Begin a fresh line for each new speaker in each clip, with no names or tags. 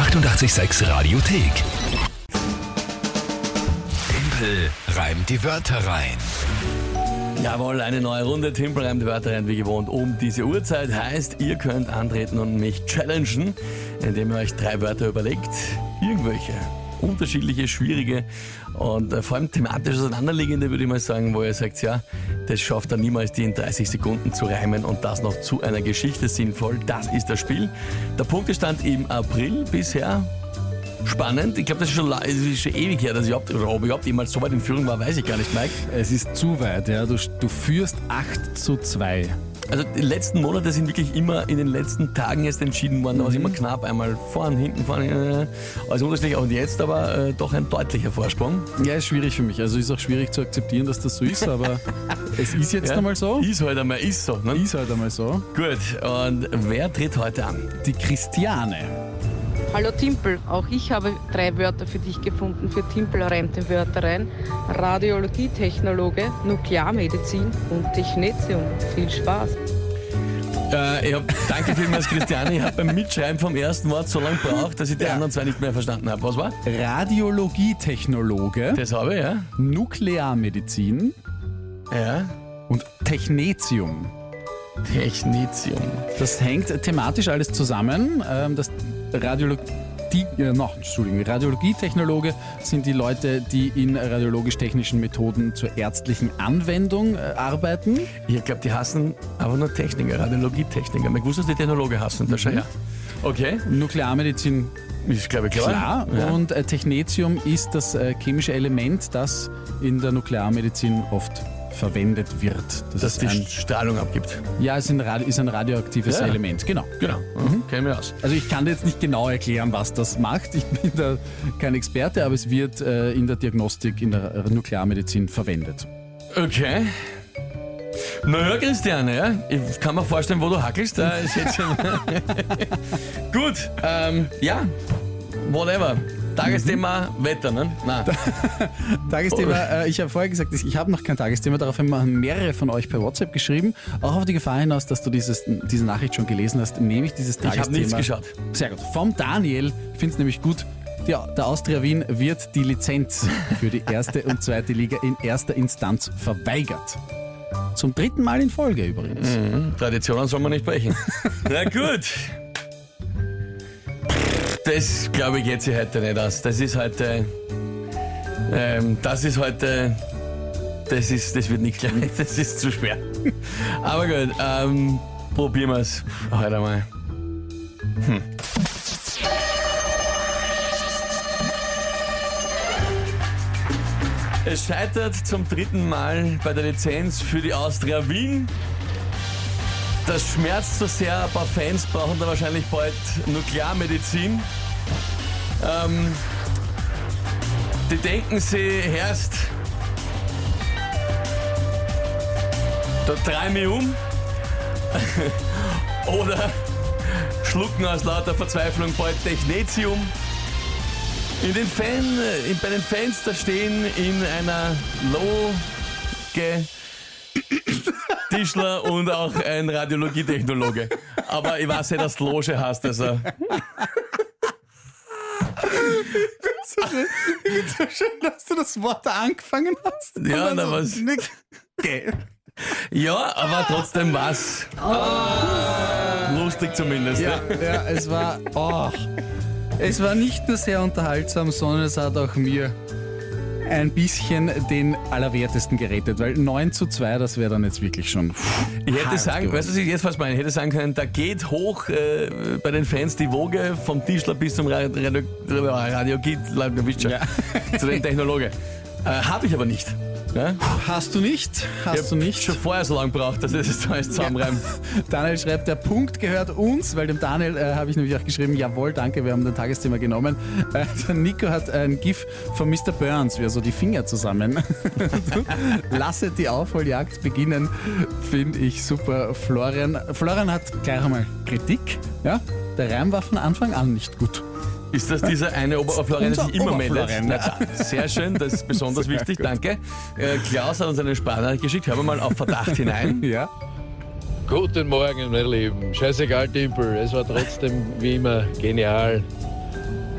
886 Radiothek. Tempel reimt die Wörter rein.
Jawohl, eine neue Runde. Timpel reimt die Wörter rein, wie gewohnt, um diese Uhrzeit. Heißt, ihr könnt antreten und mich challengen, indem ihr euch drei Wörter überlegt. Irgendwelche. Unterschiedliche, schwierige und äh, vor allem thematisch auseinanderliegende, würde ich mal sagen, wo ihr sagt, ja, das schafft er niemals, die in 30 Sekunden zu reimen und das noch zu einer Geschichte sinnvoll. Das ist das Spiel. Der Punktestand im April bisher spannend. Ich glaube, das ist schon, la- es ist schon ewig her, dass ich überhaupt, ob ich überhaupt jemals so weit in Führung war, weiß ich gar nicht, Mike.
Es ist zu weit, ja. Du, du führst 8 zu 2.
Also die letzten Monate sind wirklich immer in den letzten Tagen erst entschieden worden. Da war es
Mhm.
immer knapp, einmal vorn, hinten, vorn, äh, also unterschiedlich. Und jetzt aber äh, doch ein deutlicher Vorsprung.
Ja, ist schwierig für mich. Also ist auch schwierig zu akzeptieren, dass das so ist, aber es ist jetzt
Ja?
einmal so.
Ist halt einmal, ist so. Ne?
Ist halt einmal so.
Gut, und wer tritt heute an?
Die Christiane.
Hallo Timpel, auch ich habe drei Wörter für dich gefunden. Für Timpel reimt die Wörter rein. Radiologietechnologe, Nuklearmedizin und Technetium. Viel Spaß.
Äh, ich hab, danke vielmals, Christiane. Ich habe beim Mitschreiben vom ersten Wort so lange gebraucht, dass ich die
Ja.
anderen zwei nicht mehr verstanden habe. Was war?
Radiologietechnologe,
Das habe ich, ja.
Nuklearmedizin
Ja.
und Technetium.
Technetium.
Das hängt thematisch alles zusammen. Ähm, Das Radiologie, äh, noch, Entschuldigung, Radiologietechnologe sind die Leute, die in radiologisch-technischen Methoden zur ärztlichen Anwendung äh, arbeiten.
Ich glaube, die hassen aber nur Techniker, Radiologietechniker. Ich wusste, dass die Technologe hassen. Da schau her. Okay.
Nuklearmedizin
Ist, glaube ich, klar.
klar.
Ja.
Und äh, Technetium ist das äh, chemische Element, das in der Nuklearmedizin oft verwendet wird. Das
dass die
ein,
Strahlung abgibt.
ja, ist ein, Radi- ist ein radioaktives
Ja.
Element, genau.
Genau. Mhm. Kennen wir aus.
Also ich kann dir jetzt nicht genau erklären, was das macht. Ich bin da kein Experte, aber es wird äh, in der Diagnostik, in der Nuklearmedizin verwendet.
Okay. Naja, Christiane, ja. Ich kann mir vorstellen, wo du hackelst. Da ist jetzt schon Gut, ähm, ja. Whatever. Tagesthema Wetter, ne? Nein.
Tagesthema,
Oh.
äh, ich habe vorher gesagt, ich habe noch kein Tagesthema, daraufhin haben mehrere von euch per WhatsApp geschrieben. Auch auf die Gefahr hinaus, dass du dieses, diese Nachricht schon gelesen hast, nehme ich dieses
Ich
Tagesthema.
habe nichts geschaut.
Sehr gut. Vom Daniel, ich finde es nämlich gut, die, der Austria Wien wird die Lizenz für die erste und zweite Liga in erster Instanz verweigert. Zum dritten Mal in Folge übrigens.
Traditionen soll man nicht brechen. Na gut. Das glaube ich geht sich heute nicht aus. Das ist heute. Ähm, das ist heute. Das ist, das wird nicht gleich. Das ist zu schwer. Aber gut, ähm, probieren wir es heute mal. Hm. Es scheitert zum dritten Mal bei der Lizenz für die Austria Wien. Das schmerzt so sehr, ein paar Fans brauchen da wahrscheinlich bald Nuklearmedizin. Ähm, die denken sie erst, da drehen mich um. Oder schlucken aus lauter Verzweiflung bald Technetium. In den Fan, in, bei den Fans da stehen in einer Loge Tischler und auch ein Radiologietechnologe. Aber ich weiß nicht, dass du Loge hast, also.
Schön, dass du das Wort angefangen hast.
Ja, na was.
Okay.
Ja, aber trotzdem was. Lustig zumindest.
Ja,
ne?
ja, es war. Oh, es war nicht nur sehr unterhaltsam, sondern es hat auch mir ein bisschen den Allerwertesten gerettet, weil 9 zu 2, das wäre dann jetzt wirklich schon.
Ich hätte
hart
sagen,
geworden.
weißt du, was ich jetzt was meine? Ich hätte sagen können, da geht hoch äh, bei den Fans die Woge vom Tischler bis zum Radio, Radio, Radio, Radio
Ja.
zu den Technologe. Äh, Habe ich aber nicht. Ja?
Hast du nicht? Hast
Ich
du nicht?
schon vorher so lange braucht, dass ich das alles zusammenreimen.
Daniel schreibt, der Punkt gehört uns, weil dem Daniel äh, habe ich nämlich auch geschrieben, jawohl, danke, wir haben den Tagesthema genommen. Äh, der Nico hat ein GIF von Mr. Burns, wie er so die Finger zusammen. Lasse die Aufholjagd beginnen, finde ich super. Florian, Florian hat gleich einmal Kritik, ja? Der Reim war von Anfang an nicht gut.
Ist das dieser eine Oberflorian, der sich immer meldet? Na, sehr schön, das ist besonders wichtig, danke. Äh, Klaus hat uns eine Sprachnachricht geschickt, hören wir mal auf Verdacht hinein.
Ja?
Guten Morgen, meine Lieben. Scheißegal, Timpel. Es war trotzdem wie immer genial.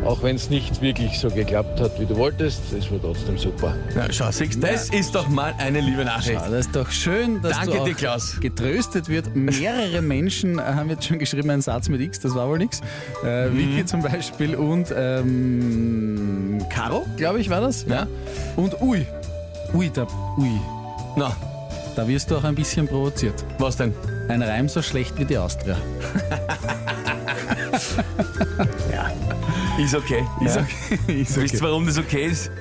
Auch wenn es nicht wirklich so geklappt hat, wie du wolltest. Es war trotzdem super.
Ja, schau, siehst, das ist doch mal eine liebe Nachricht.
Ja, das ist doch schön, dass
Danke
du auch
dir, Klaus.
getröstet wird. Mehrere Menschen äh, haben jetzt schon geschrieben, einen Satz mit X, das war wohl nix. Äh,
Mhm.
Vicky zum Beispiel und ähm, Caro, glaube ich, war das.
Ja.
Und Ui. Ui, da, ui,
Na,
da wirst du auch ein bisschen provoziert.
was denn?
Ein Reim so schlecht wie die Austria.
Ist okay. Ist
Ja.
okay.
Ist
Wisst ihr, warum das okay ist?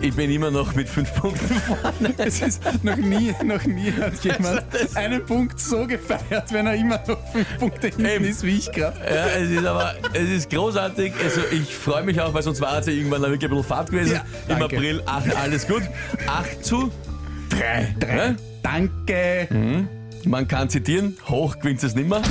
Ich bin immer noch mit fünf Punkten vorne.
Es ist noch nie, noch nie hat jemand einen Punkt so gefeiert, wenn er immer noch fünf Punkte hinten
Eben.
ist, wie ich gerade.
Ja, es ist aber, es ist großartig. Also ich freue mich auch, weil sonst war es ja irgendwann wirklich ein bisschen Fahrt gewesen.
Ja,
Im. April, ach, alles gut. 8 zu 3.
Drei. Danke.
Man kann zitieren, hoch gewinnt es nimmer.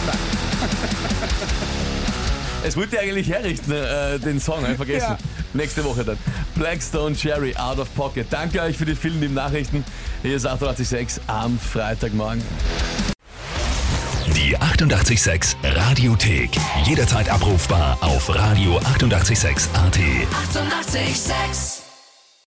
Es wollte eigentlich herrichten, äh, den Song, hab ich vergessen.
Ja.
Nächste Woche dann. Blackstone Cherry, Out of Pocket. Danke euch für die vielen lieben Nachrichten. Hier ist 886 am Freitagmorgen.
Die 886 Radiothek. Jederzeit abrufbar auf radio886.at. 886!
886